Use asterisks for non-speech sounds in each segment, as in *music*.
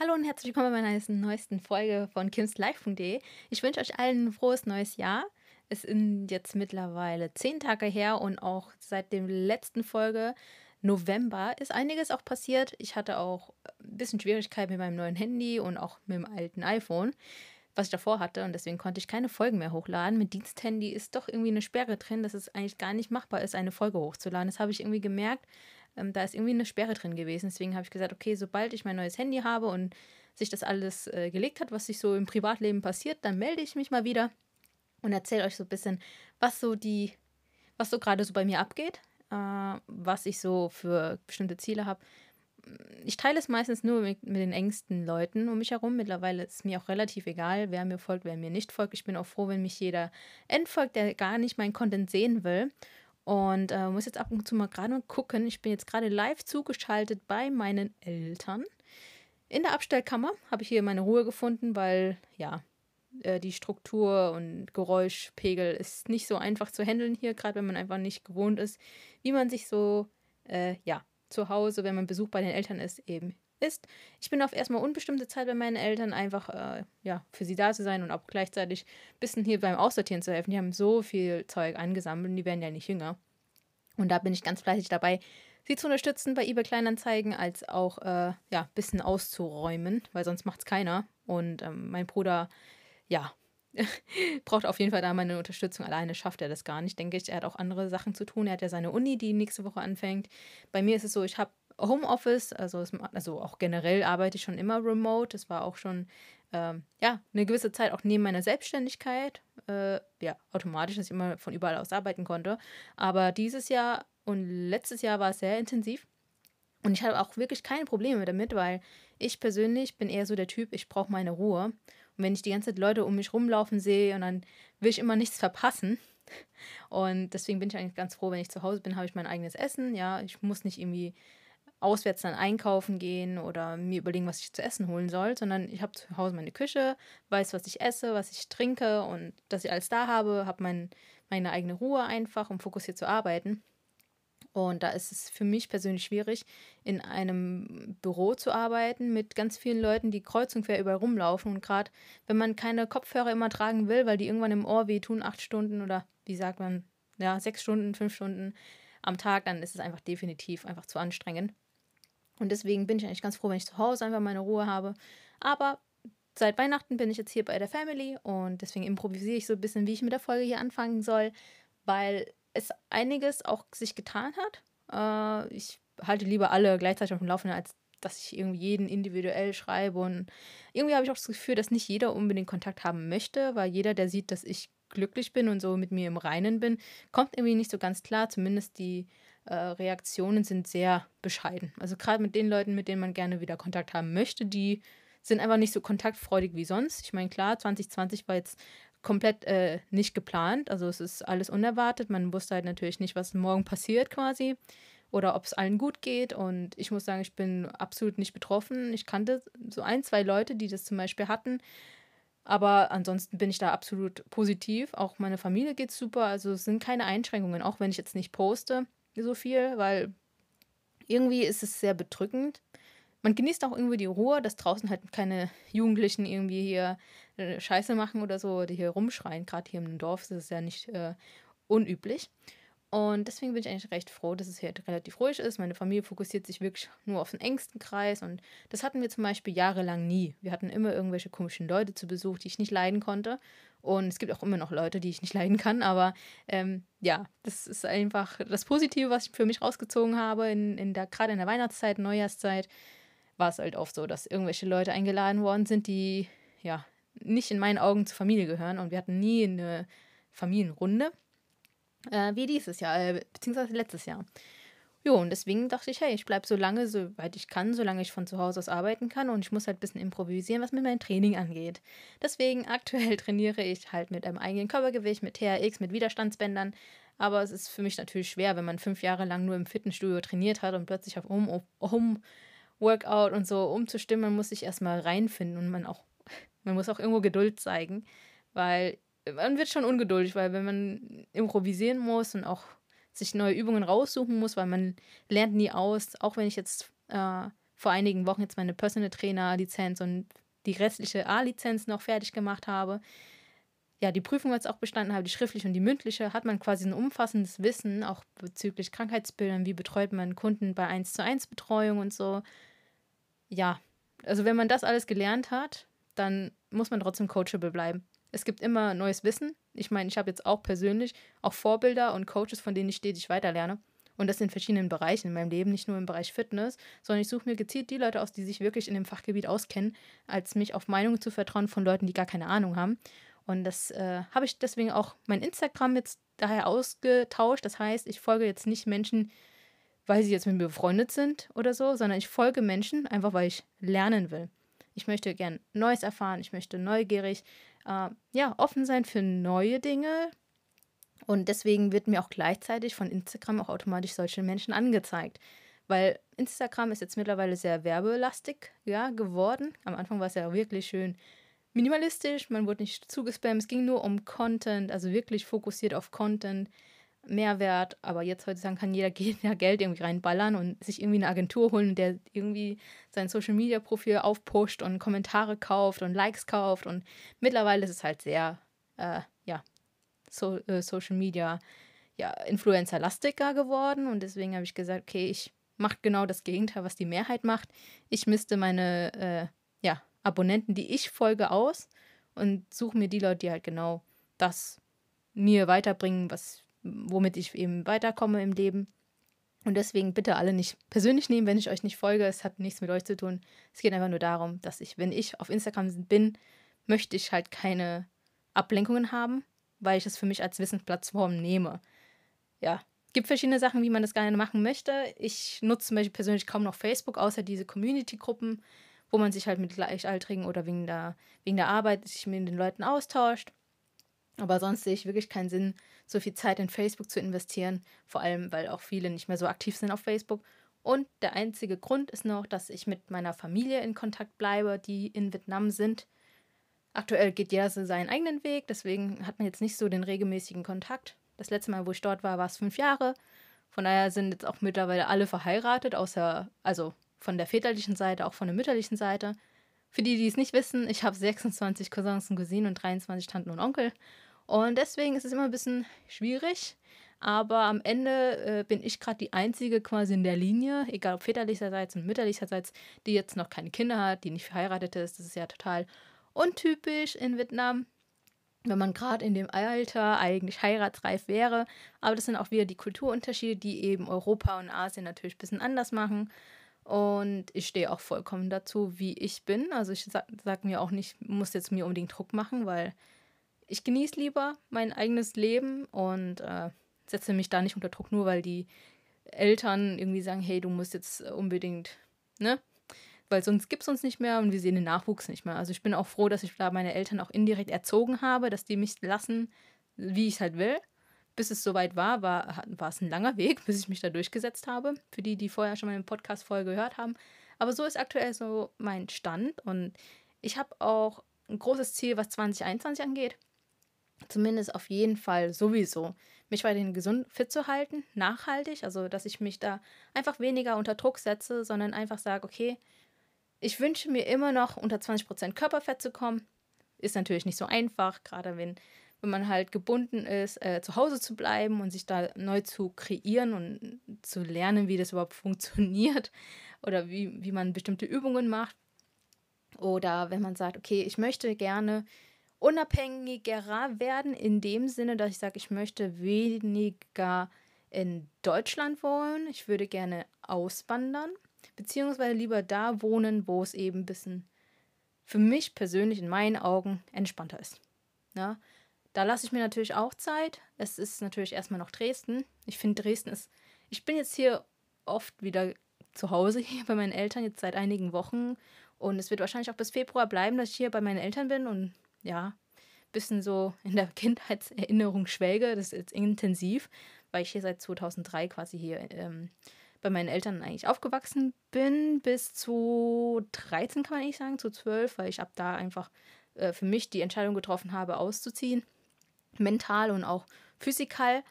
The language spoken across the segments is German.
Hallo und herzlich willkommen bei meiner neuesten Folge von kimslife.de. Ich wünsche euch allen ein frohes neues Jahr. Es sind jetzt mittlerweile zehn Tage her und auch seit der letzten Folge November ist einiges auch passiert. Ich hatte auch ein bisschen Schwierigkeiten mit meinem neuen Handy und auch mit dem alten iPhone, was ich davor hatte und deswegen konnte ich keine Folgen mehr hochladen. Mit Diensthandy ist doch irgendwie eine Sperre drin, dass es eigentlich gar nicht machbar ist, eine Folge hochzuladen. Das habe ich irgendwie gemerkt ähm, da ist irgendwie eine Sperre drin gewesen. Deswegen habe ich gesagt, okay, sobald ich mein neues Handy habe und sich das alles äh, gelegt hat, was sich so im Privatleben passiert, dann melde ich mich mal wieder und erzähle euch so ein bisschen, was so die, was so gerade so bei mir abgeht, äh, was ich so für bestimmte Ziele habe. Ich teile es meistens nur mit, mit, den engsten Leuten um mich herum. Mittlerweile ist es mir auch relativ egal, wer mir folgt, wer mir nicht folgt. Ich bin auch froh, wenn mich jeder entfolgt, der gar nicht meinen Content sehen will. Und äh, muss jetzt ab und zu mal gerade gucken. Ich bin jetzt gerade live zugeschaltet bei meinen Eltern. In der Abstellkammer habe ich hier meine Ruhe gefunden, weil ja, äh, die Struktur und Geräuschpegel ist nicht so einfach zu handeln hier, gerade wenn man einfach nicht gewohnt ist, wie man sich so, äh, ja, zu Hause, wenn man Besuch bei den Eltern ist, eben ist. Ich bin auf erstmal unbestimmte Zeit bei meinen Eltern, einfach äh, ja, für sie da zu sein und auch gleichzeitig ein bisschen hier beim Aussortieren zu helfen. Die haben so viel Zeug angesammelt und die werden ja nicht jünger. Und da bin ich ganz fleißig dabei, sie zu unterstützen bei eBay Kleinanzeigen, als auch äh, ja, ein bisschen auszuräumen, weil sonst macht es keiner. Und ähm, mein Bruder, ja, *laughs* braucht auf jeden Fall da meine Unterstützung. Alleine schafft er das gar nicht, denke ich. Er hat auch andere Sachen zu tun. Er hat ja seine Uni, die nächste Woche anfängt. Bei mir ist es so, ich habe Homeoffice, also, also auch generell arbeite ich schon immer remote. Das war auch schon ähm, ja, eine gewisse Zeit auch neben meiner Selbstständigkeit. Äh, ja, automatisch, dass ich immer von überall aus arbeiten konnte. Aber dieses Jahr und letztes Jahr war es sehr intensiv. Und ich habe auch wirklich keine Probleme damit, weil ich persönlich bin eher so der Typ, ich brauche meine Ruhe. Und wenn ich die ganze Zeit Leute um mich rumlaufen sehe und dann will ich immer nichts verpassen. Und deswegen bin ich eigentlich ganz froh, wenn ich zu Hause bin, habe ich mein eigenes Essen. Ja, ich muss nicht irgendwie auswärts dann einkaufen gehen oder mir überlegen, was ich zu essen holen soll, sondern ich habe zu Hause meine Küche, weiß, was ich esse, was ich trinke und dass ich alles da habe, habe mein, meine eigene Ruhe einfach, um fokussiert zu arbeiten. Und da ist es für mich persönlich schwierig, in einem Büro zu arbeiten mit ganz vielen Leuten, die kreuz und quer überall rumlaufen. Und gerade wenn man keine Kopfhörer immer tragen will, weil die irgendwann im Ohr wehtun, acht Stunden oder wie sagt man, ja, sechs Stunden, fünf Stunden am Tag, dann ist es einfach definitiv einfach zu anstrengend. Und deswegen bin ich eigentlich ganz froh, wenn ich zu Hause einfach meine Ruhe habe. Aber seit Weihnachten bin ich jetzt hier bei der Family und deswegen improvisiere ich so ein bisschen, wie ich mit der Folge hier anfangen soll, weil es einiges auch sich getan hat. Äh, ich halte lieber alle gleichzeitig auf dem Laufenden, als dass ich irgendwie jeden individuell schreibe. Und irgendwie habe ich auch das Gefühl, dass nicht jeder unbedingt Kontakt haben möchte, weil jeder, der sieht, dass ich glücklich bin und so mit mir im Reinen bin, kommt irgendwie nicht so ganz klar. Zumindest die äh, Reaktionen sind sehr bescheiden. Also gerade mit den Leuten, mit denen man gerne wieder Kontakt haben möchte, die sind einfach nicht so kontaktfreudig wie sonst. Ich meine, klar, 2020 war jetzt komplett äh, nicht geplant. Also es ist alles unerwartet. Man wusste halt natürlich nicht, was morgen passiert quasi oder ob es allen gut geht. Und ich muss sagen, ich bin absolut nicht betroffen. Ich kannte so ein, zwei Leute, die das zum Beispiel hatten. Aber ansonsten bin ich da absolut positiv. Auch meine Familie geht super. Also es sind keine Einschränkungen, auch wenn ich jetzt nicht poste so viel, weil irgendwie ist es sehr bedrückend. Man genießt auch irgendwie die Ruhe, dass draußen halt keine Jugendlichen irgendwie hier äh, Scheiße machen oder so, die hier rumschreien. Gerade hier im Dorf ist es ja nicht äh, unüblich. Und deswegen bin ich eigentlich recht froh, dass es hier relativ ruhig ist. Meine Familie fokussiert sich wirklich nur auf den engsten Kreis und das hatten wir zum Beispiel jahrelang nie. Wir hatten immer irgendwelche komischen Leute zu Besuch, die ich nicht leiden konnte. Und es gibt auch immer noch Leute, die ich nicht leiden kann, aber ähm, ja, das ist einfach das Positive, was ich für mich rausgezogen habe, in, in der, gerade in der Weihnachtszeit, Neujahrszeit, war es halt oft so, dass irgendwelche Leute eingeladen worden sind, die ja nicht in meinen Augen zur Familie gehören und wir hatten nie eine Familienrunde äh, wie dieses Jahr, äh, beziehungsweise letztes Jahr. Jo, und deswegen dachte ich, hey, ich bleibe so lange, soweit ich kann, solange ich von zu Hause aus arbeiten kann und ich muss halt ein bisschen improvisieren, was mit meinem Training angeht. Deswegen *laughs* aktuell trainiere ich halt mit einem eigenen Körpergewicht, mit TRX, mit Widerstandsbändern. Aber es ist für mich natürlich schwer, wenn man fünf Jahre lang nur im Fitnessstudio trainiert hat und plötzlich auf Home, Home Workout und so umzustimmen, muss sich erstmal reinfinden und man auch, *laughs* man muss auch irgendwo Geduld zeigen, weil man wird schon ungeduldig, weil wenn man improvisieren muss und auch sich neue Übungen raussuchen muss, weil man lernt nie aus, auch wenn ich jetzt äh, vor einigen Wochen jetzt meine Personal Trainer Lizenz und die restliche A-Lizenz noch fertig gemacht habe. Ja, die Prüfung jetzt auch bestanden habe, die schriftliche und die mündliche, hat man quasi ein umfassendes Wissen, auch bezüglich Krankheitsbildern, wie betreut man Kunden bei 1 zu 1 Betreuung und so. Ja, also wenn man das alles gelernt hat, dann muss man trotzdem coachable bleiben. Es gibt immer neues Wissen. Ich meine, ich habe jetzt auch persönlich auch Vorbilder und Coaches, von denen ich stetig weiterlerne. Und das in verschiedenen Bereichen in meinem Leben, nicht nur im Bereich Fitness, sondern ich suche mir gezielt die Leute aus, die sich wirklich in dem Fachgebiet auskennen, als mich auf Meinungen zu vertrauen von Leuten, die gar keine Ahnung haben. Und das äh, habe ich deswegen auch mein Instagram jetzt daher ausgetauscht. Das heißt, ich folge jetzt nicht Menschen, weil sie jetzt mit mir befreundet sind oder so, sondern ich folge Menschen einfach, weil ich lernen will. Ich möchte gern Neues erfahren, ich möchte neugierig, äh, ja, offen sein für neue Dinge, und deswegen wird mir auch gleichzeitig von Instagram auch automatisch solche Menschen angezeigt. Weil Instagram ist jetzt mittlerweile sehr werbelastig ja, geworden. Am Anfang war es ja wirklich schön minimalistisch, man wurde nicht zugespammt, es ging nur um Content, also wirklich fokussiert auf Content, Mehrwert. Aber jetzt heutzutage kann jeder *laughs* ja Geld irgendwie reinballern und sich irgendwie eine Agentur holen, der irgendwie sein Social Media Profil aufpusht und Kommentare kauft und Likes kauft. Und mittlerweile ist es halt sehr, äh, ja, so, äh, Social Media ja, Influencer-lastiger geworden und deswegen habe ich gesagt, okay, ich mache genau das Gegenteil, was die Mehrheit macht. Ich misste meine äh, ja, Abonnenten, die ich folge, aus und suche mir die Leute, die halt genau das mir weiterbringen, was, womit ich eben weiterkomme im Leben. Und deswegen bitte alle nicht persönlich nehmen, wenn ich euch nicht folge. Es hat nichts mit euch zu tun. Es geht einfach nur darum, dass ich, wenn ich auf Instagram bin, möchte ich halt keine Ablenkungen haben weil ich es für mich als Wissensplattform nehme. Ja, gibt verschiedene Sachen, wie man das gerne machen möchte. Ich nutze zum Beispiel persönlich kaum noch Facebook, außer diese Community-Gruppen, wo man sich halt mit Gleichaltrigen oder wegen der, wegen der Arbeit sich mit den Leuten austauscht. Aber sonst sehe ich wirklich keinen Sinn, so viel Zeit in Facebook zu investieren, vor allem weil auch viele nicht mehr so aktiv sind auf Facebook. Und der einzige Grund ist noch, dass ich mit meiner Familie in Kontakt bleibe, die in Vietnam sind. Aktuell geht jeder so seinen eigenen Weg, deswegen hat man jetzt nicht so den regelmäßigen Kontakt. Das letzte Mal, wo ich dort war, war es fünf Jahre. Von daher sind jetzt auch mittlerweile alle verheiratet, außer, also von der väterlichen Seite, auch von der mütterlichen Seite. Für die, die es nicht wissen, ich habe 26 Cousins und Cousinen und 23 Tanten und Onkel. Und deswegen ist es immer ein bisschen schwierig. Aber am Ende äh, bin ich gerade die Einzige quasi in der Linie, egal ob väterlicherseits und mütterlicherseits, die jetzt noch keine Kinder hat, die nicht verheiratet ist. Das ist ja total untypisch in Vietnam, wenn man gerade in dem Alter eigentlich heiratsreif wäre. Aber das sind auch wieder die Kulturunterschiede, die eben Europa und Asien natürlich ein bisschen anders machen. Und ich stehe auch vollkommen dazu, wie ich bin. Also ich sage sag mir auch nicht, muss jetzt mir unbedingt Druck machen, weil ich genieße lieber mein eigenes Leben und äh, setze mich da nicht unter Druck, nur weil die Eltern irgendwie sagen, hey, du musst jetzt unbedingt, ne? weil sonst gibt es uns nicht mehr und wir sehen den Nachwuchs nicht mehr. Also ich bin auch froh, dass ich da meine Eltern auch indirekt erzogen habe, dass die mich lassen, wie ich es halt will. Bis es soweit war, war, war es ein langer Weg, *laughs* bis ich mich da durchgesetzt habe. Für die, die vorher schon meine Podcast-Folge gehört haben. Aber so ist aktuell so mein Stand und ich habe auch ein großes Ziel, was 2021 angeht. Zumindest auf jeden Fall sowieso. Mich weiterhin gesund, fit zu halten, nachhaltig. Also, dass ich mich da einfach weniger unter Druck setze, sondern einfach sage, okay, ich wünsche mir immer noch unter 20% Körperfett zu kommen. Ist natürlich nicht so einfach, gerade wenn, wenn man halt gebunden ist, äh, zu Hause zu bleiben und sich da neu zu kreieren und zu lernen, wie das überhaupt *laughs* funktioniert oder wie, wie man bestimmte Übungen macht. Oder wenn man sagt, okay, ich möchte gerne unabhängiger werden, in dem Sinne, dass ich sage, ich möchte weniger in Deutschland wohnen, ich würde gerne auswandern beziehungsweise lieber da wohnen, wo es eben ein bisschen für mich persönlich in meinen Augen entspannter ist. Ja, da lasse ich mir natürlich auch Zeit. Es ist natürlich erstmal noch Dresden. Ich finde, Dresden ist. Ich bin jetzt hier oft wieder zu Hause *laughs* hier bei meinen Eltern, jetzt seit einigen Wochen. Und es wird wahrscheinlich auch bis Februar bleiben, dass ich hier bei meinen Eltern bin und ja, bisschen so in der *laughs* Kindheitserinnerung schwelge. Das ist intensiv, weil ich hier seit 2003 quasi hier ähm, bei meinen Eltern eigentlich aufgewachsen bin, bis zu 13 kann man eigentlich sagen, zu 12, weil ich ab da einfach äh, für mich die Entscheidung getroffen habe, auszuziehen. Mental und auch physikal.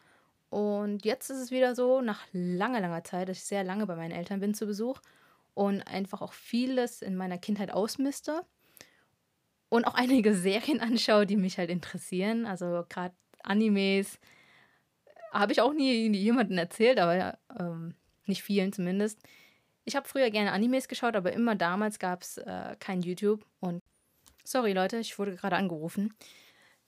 Und jetzt ist es wieder so, nach langer, langer Zeit, dass ich sehr lange bei meinen Eltern bin zu Besuch. und einfach auch vieles in meiner Kindheit ausmiste und auch einige *laughs* Serien anschaue, die mich halt interessieren. Also gerade Animes habe ich auch nie, jemandem erzählt, aber ähm, nicht vielen zumindest. Ich habe früher gerne Animes geschaut, aber immer damals gab es äh, kein YouTube. Und sorry Leute, ich wurde gerade angerufen.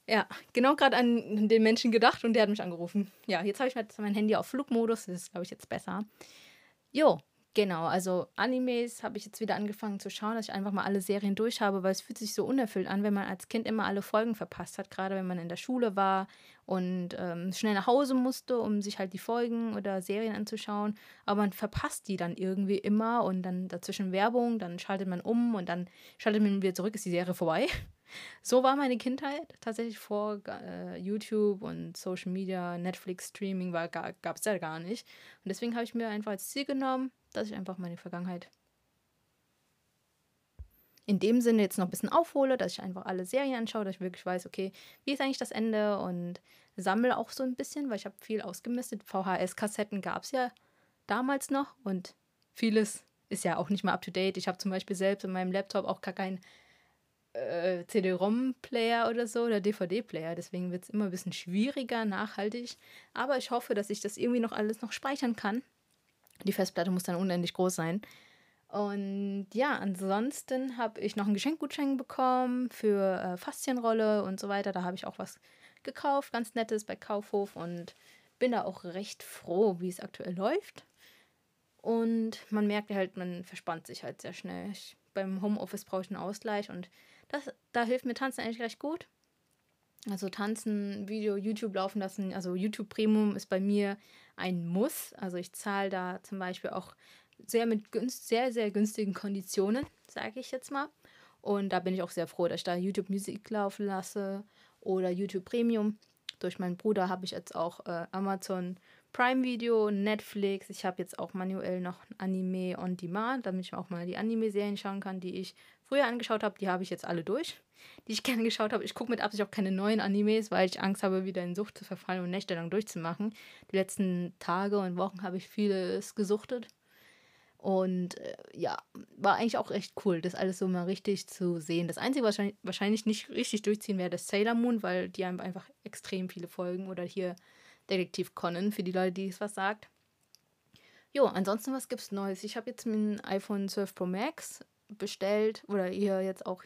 Ja, genau gerade an den Menschen gedacht und der hat mich angerufen. Ja, jetzt habe ich mein Handy auf Flugmodus, das ist, glaube ich, jetzt besser. Jo, Genau, also Animes habe ich jetzt wieder angefangen zu schauen, dass ich einfach mal alle Serien durch habe, weil es fühlt sich so unerfüllt an, wenn man als Kind immer alle Folgen verpasst hat, gerade wenn man in der Schule war und ähm, schnell nach Hause musste, um sich halt die Folgen oder Serien anzuschauen. Aber man verpasst die dann irgendwie immer und dann dazwischen Werbung, dann schaltet man um und dann schaltet man wieder zurück, ist die Serie vorbei. *laughs* So war meine Kindheit tatsächlich vor äh, YouTube und Social Media, Netflix, Streaming gab es ja gar nicht. Und deswegen habe ich mir einfach als Ziel genommen, dass ich einfach meine Vergangenheit in dem Sinne jetzt noch ein bisschen aufhole, dass ich einfach alle Serien anschaue, dass ich wirklich weiß, okay, wie ist eigentlich das Ende und sammle auch so ein bisschen, weil ich habe viel ausgemistet. VHS-Kassetten gab es ja damals noch und vieles ist ja auch nicht mehr up to date. Ich habe zum Beispiel selbst in meinem Laptop auch gar keinen äh, CD-ROM-Player oder so oder DVD-Player. Deswegen wird es immer ein bisschen schwieriger, nachhaltig. Aber ich hoffe, dass ich das irgendwie noch alles noch speichern kann die Festplatte muss dann unendlich groß sein. Und ja, ansonsten habe ich noch einen Geschenkgutschein bekommen für äh, Faszienrolle und so weiter. Da habe ich auch was gekauft, ganz nettes bei Kaufhof und bin da auch recht froh, wie es aktuell läuft. Und man merkt halt, man verspannt sich halt sehr schnell. Ich, beim Homeoffice brauche ich einen Ausgleich und das, da hilft mir Tanzen eigentlich recht gut. Also Tanzen, Video, YouTube laufen lassen. Also YouTube Premium ist bei mir ein Muss. Also ich zahle da zum Beispiel auch sehr mit günst, sehr, sehr günstigen Konditionen, sage ich jetzt mal. Und da bin ich auch sehr froh, dass ich da YouTube Musik laufen lasse oder YouTube Premium. Durch meinen Bruder habe ich jetzt auch äh, Amazon Prime Video, Netflix. Ich habe jetzt auch manuell noch Anime on Demand, damit ich auch mal die Anime-Serien schauen kann, die ich früher angeschaut habe. Die habe ich jetzt alle durch die ich *laughs* gerne geschaut habe. Ich gucke mit Absicht auch keine neuen Animes, weil ich Angst habe, wieder in Sucht zu verfallen und nächtelang durchzumachen. Die letzten Tage und Wochen habe ich vieles gesuchtet. Und äh, ja, war eigentlich auch echt cool, das alles so mal richtig zu sehen. Das Einzige, was wahrscheinlich, wahrscheinlich nicht richtig durchziehen wäre, das Sailor Moon, weil die haben einfach extrem viele Folgen. Oder hier Detektiv Conan, für die Leute, die es was sagt. Jo, ansonsten, was gibt's Neues? Ich habe jetzt mein iPhone 12 Pro Max bestellt oder hier jetzt auch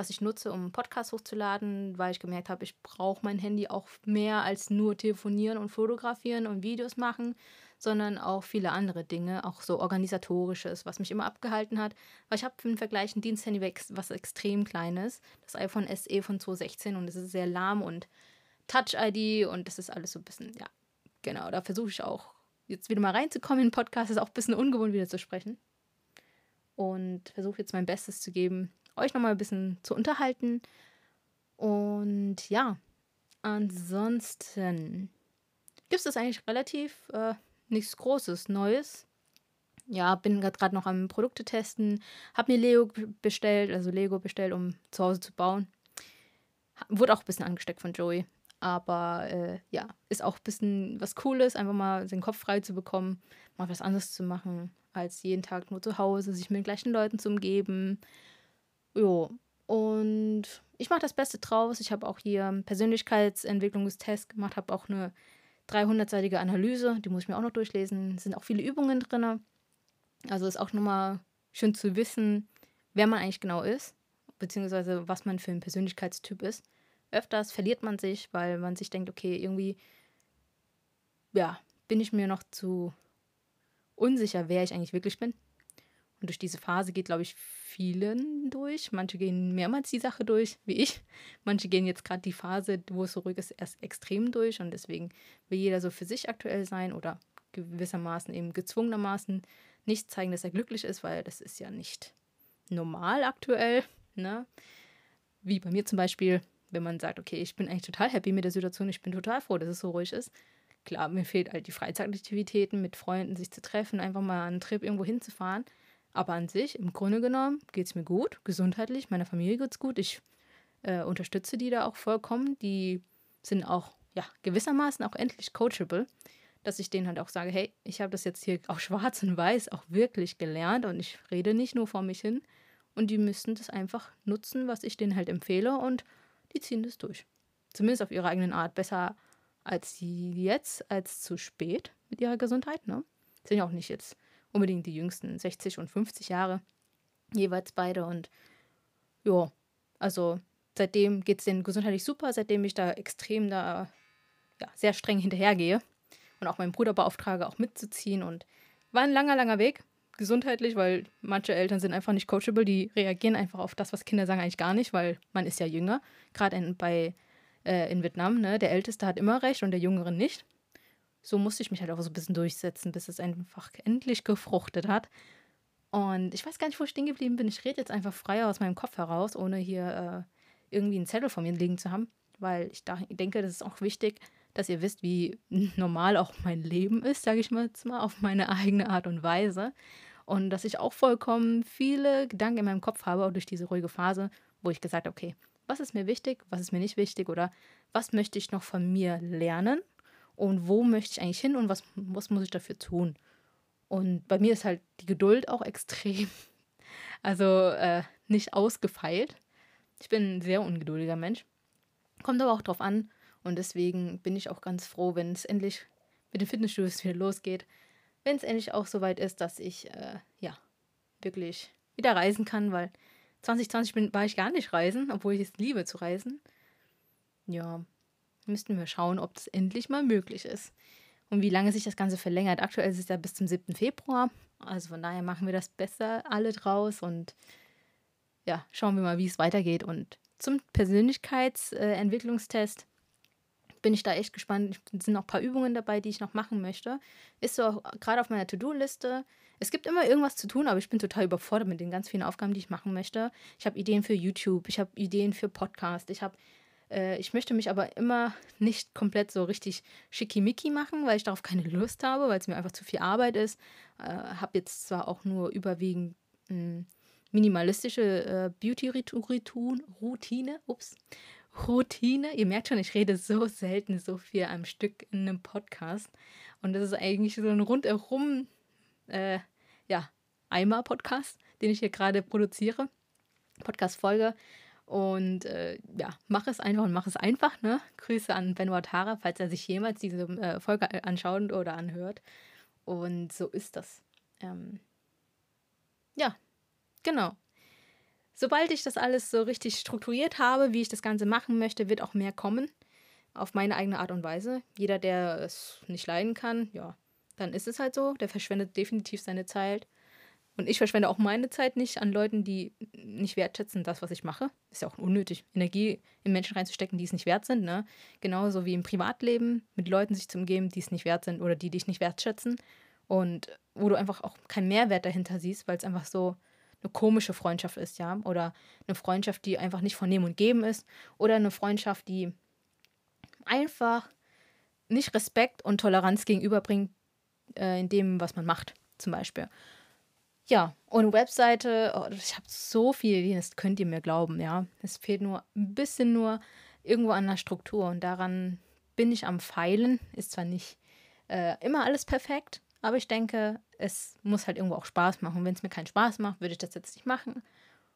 was ich nutze, um Podcasts hochzuladen, weil ich gemerkt habe, ich brauche mein Handy auch mehr als nur telefonieren und fotografieren und Videos machen, sondern auch viele andere Dinge, auch so organisatorisches, was mich immer abgehalten hat. Weil ich habe im Vergleich ein Diensthandy, was extrem kleines, das iPhone SE von 2016 und es ist sehr lahm und Touch-ID und das ist alles so ein bisschen, ja, genau, da versuche ich auch jetzt wieder mal reinzukommen in den Podcast, ist auch ein bisschen ungewohnt wieder zu sprechen. Und versuche jetzt mein Bestes zu geben, euch nochmal ein bisschen zu unterhalten. Und ja, ansonsten gibt es eigentlich relativ äh, nichts Großes, Neues. Ja, bin gerade noch am Produkte testen, habe mir Lego bestellt, also Lego bestellt, um zu Hause zu bauen. Wurde auch ein bisschen angesteckt von Joey. Aber äh, ja, ist auch ein bisschen was Cooles, einfach mal den Kopf frei zu bekommen, mal was anderes zu machen, als jeden Tag nur zu Hause, sich mit den gleichen Leuten zu umgeben. Jo, und ich mache das Beste draus. Ich habe auch hier Persönlichkeitsentwicklungstest gemacht, habe auch eine 300-seitige Analyse, die muss ich mir auch noch durchlesen. Es sind auch viele Übungen drin. Also ist auch nochmal schön zu wissen, wer man eigentlich genau ist, beziehungsweise was man für ein Persönlichkeitstyp ist. Öfters verliert man sich, weil man sich denkt, okay, irgendwie, ja, bin ich mir noch zu unsicher, wer ich eigentlich wirklich bin. Und durch diese Phase geht, glaube ich, vielen durch. Manche gehen mehrmals die Sache durch, wie ich. Manche gehen jetzt gerade die Phase, wo es so ruhig ist, erst extrem durch. Und deswegen will jeder so für sich aktuell sein oder gewissermaßen eben gezwungenermaßen nicht zeigen, dass er glücklich ist, weil das ist ja nicht normal aktuell. Ne? Wie bei mir zum Beispiel, wenn man sagt, okay, ich bin eigentlich total happy mit der Situation, ich bin total froh, dass es so ruhig ist. Klar, mir fehlt halt die Freizeitaktivitäten, mit Freunden sich zu treffen, einfach mal einen Trip irgendwo hinzufahren. Aber an sich, im Grunde genommen, geht es mir gut, gesundheitlich, meiner Familie geht es gut. Ich äh, unterstütze die da auch vollkommen. Die sind auch, ja, gewissermaßen auch endlich coachable. dass ich denen halt auch sage, hey, ich habe das jetzt hier auf schwarz und weiß auch wirklich gelernt und ich rede nicht nur vor mich hin. Und die müssten das einfach nutzen, was ich denen halt empfehle und die ziehen das durch. Zumindest auf ihre eigenen Art. Besser als jetzt, als zu spät mit ihrer Gesundheit. Ne? Sind ja auch nicht jetzt unbedingt die jüngsten, 60 und 50 Jahre jeweils beide. Und ja, also seitdem geht es denen gesundheitlich super, seitdem ich da extrem da ja, sehr streng hinterhergehe und auch meinen Bruder beauftrage, auch mitzuziehen. Und war ein langer, langer Weg, gesundheitlich, weil manche Eltern sind einfach nicht coachable, die reagieren einfach auf das, was Kinder sagen, eigentlich gar nicht, weil man ist ja jünger. Gerade bei, äh, in Vietnam, ne, der Älteste hat immer recht und der Jüngere nicht. So musste ich mich halt auch so ein bisschen durchsetzen, bis es einfach endlich gefruchtet hat. Und ich weiß gar nicht, wo ich stehen geblieben bin. Ich rede jetzt einfach frei aus meinem Kopf heraus, ohne hier äh, irgendwie einen Zettel vor mir liegen zu haben, weil ich da, denke, das ist auch wichtig, dass ihr wisst, wie *laughs* normal auch mein Leben ist, sage ich mal jetzt mal, auf meine eigene Art und Weise. Und dass ich auch vollkommen viele Gedanken in meinem Kopf habe, auch durch diese ruhige Phase, wo ich gesagt habe, okay, was ist mir wichtig, was ist mir nicht wichtig oder was möchte ich noch von mir lernen und wo möchte ich eigentlich hin und was, was muss ich dafür tun. Und bei mir ist halt die Geduld auch *laughs* extrem, also äh, nicht ausgefeilt. Ich bin ein sehr ungeduldiger Mensch. Kommt aber auch drauf an, und deswegen bin ich auch ganz froh, wenn es endlich mit den Fitnessstudios *laughs* wieder losgeht. Wenn es endlich auch soweit ist, dass ich, äh, ja, wirklich wieder reisen kann, weil 2020 bin, war ich gar nicht reisen, obwohl ich es liebe zu reisen. Ja, müssten wir schauen, ob das endlich mal möglich ist. Und wie lange sich das Ganze verlängert. Aktuell ist es ja bis zum 7. Februar. Also von daher machen wir das besser alle draus und ja, schauen wir mal, wie es weitergeht. Und zum Persönlichkeitsentwicklungstest bin ich da echt gespannt. Es sind noch ein paar Übungen dabei, die ich noch machen möchte. Ist so gerade auf meiner To-Do-Liste. Es gibt immer irgendwas zu tun, aber ich bin total überfordert mit den ganz vielen Aufgaben, die ich machen möchte. Ich habe Ideen für YouTube, ich habe Ideen für Podcast, ich habe äh, ich möchte mich aber immer nicht komplett so richtig schickimicki machen, weil ich darauf keine Lust habe, weil es mir einfach zu viel Arbeit ist. Äh, habe jetzt zwar auch nur überwiegend mh, hm, minimalistische äh, Beauty-Routine, ups, Routine. Ihr merkt schon, ich rede so selten so viel am Stück in einem Podcast. Und das ist eigentlich so ein rundherum, äh, ja, Eimer-Podcast, den ich hier gerade produziere. Podcast-Folge. Und äh, ja, mach es einfach und mach es einfach, ne? Grüße an Ben Watara, falls er sich jemals diese äh, Folge anschaut oder anhört. Und so ist das. Ähm, ja, genau. Sobald ich das alles so richtig strukturiert habe, wie ich das Ganze machen möchte, wird auch mehr kommen. Auf meine eigene Art und Weise. Jeder, der es nicht leiden kann, ja, dann ist es halt so. Der verschwendet definitiv seine Zeit. Und ich verschwende auch meine Zeit nicht an Leuten, die nicht wertschätzen das, was ich mache. Ist ja auch unnötig, Energie in Menschen reinzustecken, die es nicht wert sind. Ne? Genauso wie im Privatleben mit Leuten sich zu umgeben, die es nicht wert sind oder die dich nicht wertschätzen. Und wo du einfach auch keinen Mehrwert dahinter siehst, weil es einfach so eine komische Freundschaft ist, ja, oder eine Freundschaft, die einfach nicht von Nehmen und Geben ist, oder eine Freundschaft, die einfach nicht Respekt und Toleranz gegenüberbringt äh, in dem, was man macht, zum Beispiel. Ja, und Webseite, oh, ich habe so Ideen, das könnt ihr mir glauben, ja. Es fehlt nur ein bisschen nur irgendwo an der Struktur und daran bin ich am Feilen. Ist zwar nicht äh, immer alles perfekt, aber ich denke, es muss halt irgendwo auch Spaß machen. Wenn es mir keinen Spaß macht, würde ich das jetzt nicht machen.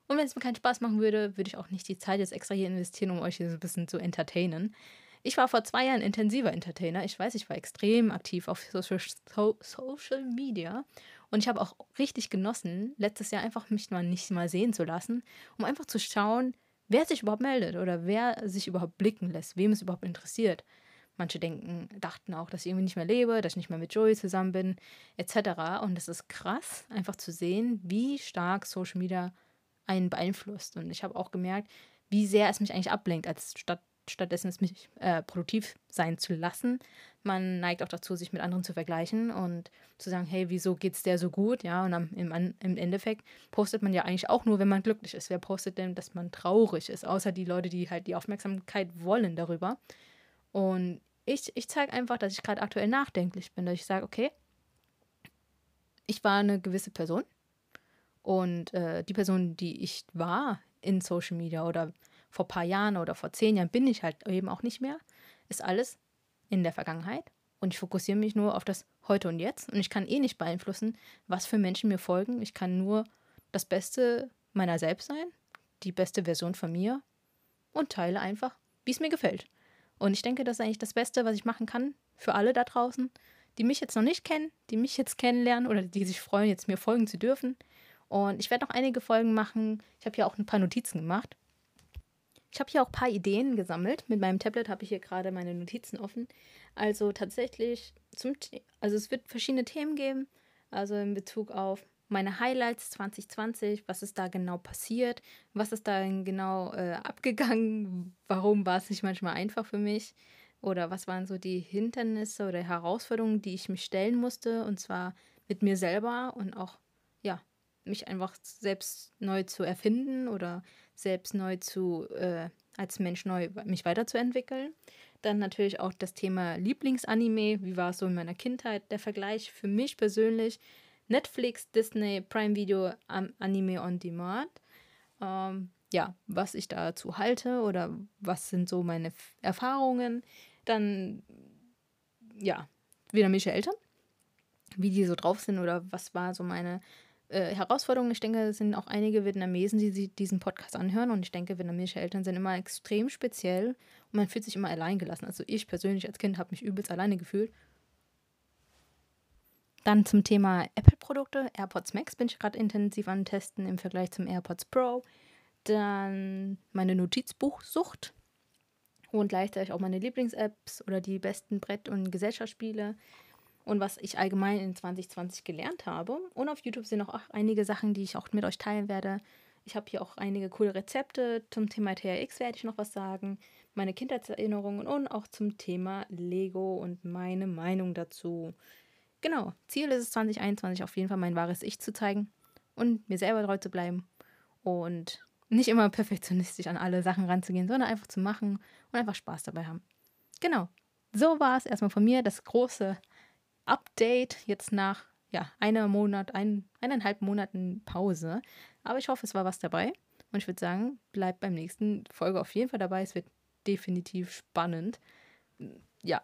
Und wenn es mir keinen Spaß machen würde, würde ich auch nicht die Zeit jetzt extra hier investieren, um euch hier so ein bisschen zu entertainen. Ich war vor zwei Jahren intensiver Entertainer. Ich weiß, ich war extrem aktiv auf Social, so, Social Media. Und ich habe auch richtig genossen, letztes Jahr einfach mich mal nicht mal sehen zu lassen, um einfach zu schauen, wer sich überhaupt meldet oder wer sich überhaupt blicken lässt, wem es überhaupt interessiert. Manche denken, dachten auch, dass ich irgendwie nicht mehr lebe, dass ich nicht mehr mit Joey zusammen bin, etc. Und es ist krass, einfach zu sehen, wie stark Social Media einen beeinflusst. Und ich habe auch gemerkt, wie sehr es mich eigentlich ablenkt, als statt, stattdessen es mich äh, produktiv sein zu lassen. Man neigt auch dazu, sich mit anderen zu vergleichen und zu sagen, hey, wieso geht's der so gut? Ja, und am, im, im Endeffekt postet man ja eigentlich auch nur, wenn man glücklich ist. Wer postet denn, dass man traurig ist? Außer die Leute, die halt die Aufmerksamkeit wollen darüber. Und ich, ich zeige einfach, dass ich gerade aktuell nachdenklich bin, dass ich sage, okay, ich war eine gewisse Person und äh, die Person, die ich war in Social Media oder vor ein paar Jahren oder vor zehn Jahren bin ich halt eben auch nicht mehr, ist alles in der Vergangenheit und ich fokussiere mich nur auf das Heute und Jetzt und ich kann eh nicht beeinflussen, was für Menschen mir folgen. Ich kann nur das Beste meiner selbst sein, die beste Version von mir und teile einfach, wie es mir gefällt. Und ich denke, das ist eigentlich das Beste, was ich machen kann für alle da draußen, die mich jetzt noch nicht kennen, die mich jetzt kennenlernen oder die sich freuen, jetzt mir folgen zu dürfen. Und ich werde noch einige Folgen machen. Ich habe hier auch ein paar Notizen gemacht. Ich habe hier auch ein paar Ideen gesammelt. Mit meinem Tablet habe ich hier gerade meine Notizen offen. Also tatsächlich zum also es wird verschiedene Themen geben, also in Bezug auf meine Highlights 2020, was ist da genau passiert, was ist da genau äh, abgegangen, warum war es nicht manchmal einfach für mich? Oder was waren so die Hindernisse oder Herausforderungen, die ich mich stellen musste und zwar mit mir selber und auch ja mich einfach selbst neu zu erfinden oder selbst neu zu äh, als Mensch neu mich weiterzuentwickeln. Dann natürlich auch das Thema Lieblingsanime, wie war es so in meiner Kindheit, der Vergleich für mich persönlich Netflix, Disney, Prime Video, Anime on Demand. Ähm, ja, was ich dazu halte oder was sind so meine Erfahrungen. Dann, ja, vietnamesische Eltern, wie die so drauf sind oder was war so meine äh, Herausforderung. Ich denke, es sind auch einige Vietnamesen, die diesen Podcast anhören. Und ich denke, vietnamesische Eltern sind immer extrem speziell und man fühlt sich immer allein gelassen. Also ich persönlich als Kind habe mich übelst alleine gefühlt. Dann zum Thema Apple-Produkte. AirPods Max bin ich gerade intensiv an Testen im Vergleich zum AirPods Pro. Dann meine Notizbuchsucht und gleichzeitig auch meine Lieblings-Apps oder die besten Brett- und Gesellschaftsspiele und was ich allgemein in 2020 gelernt habe. Und auf YouTube sind auch einige Sachen, die ich auch mit euch teilen werde. Ich habe hier auch einige coole Rezepte. Zum Thema THX werde ich noch was sagen. Meine Kindheitserinnerungen und auch zum Thema Lego und meine Meinung dazu. Genau, Ziel ist es 2021 auf jeden Fall mein wahres Ich zu zeigen und mir selber treu zu bleiben. Und nicht immer perfektionistisch an alle Sachen ranzugehen, sondern einfach zu machen und einfach Spaß dabei haben. Genau, so war es erstmal von mir, das große Update jetzt nach ja, einer Monat, ein, eineinhalb Monaten Pause. Aber ich hoffe, es war was dabei. Und ich würde sagen, bleibt beim nächsten Folge auf jeden Fall dabei. Es wird definitiv spannend. Ja,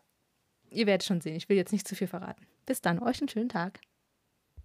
ihr werdet schon sehen. Ich will jetzt nicht zu viel verraten. Bis dann, euch einen schönen Tag.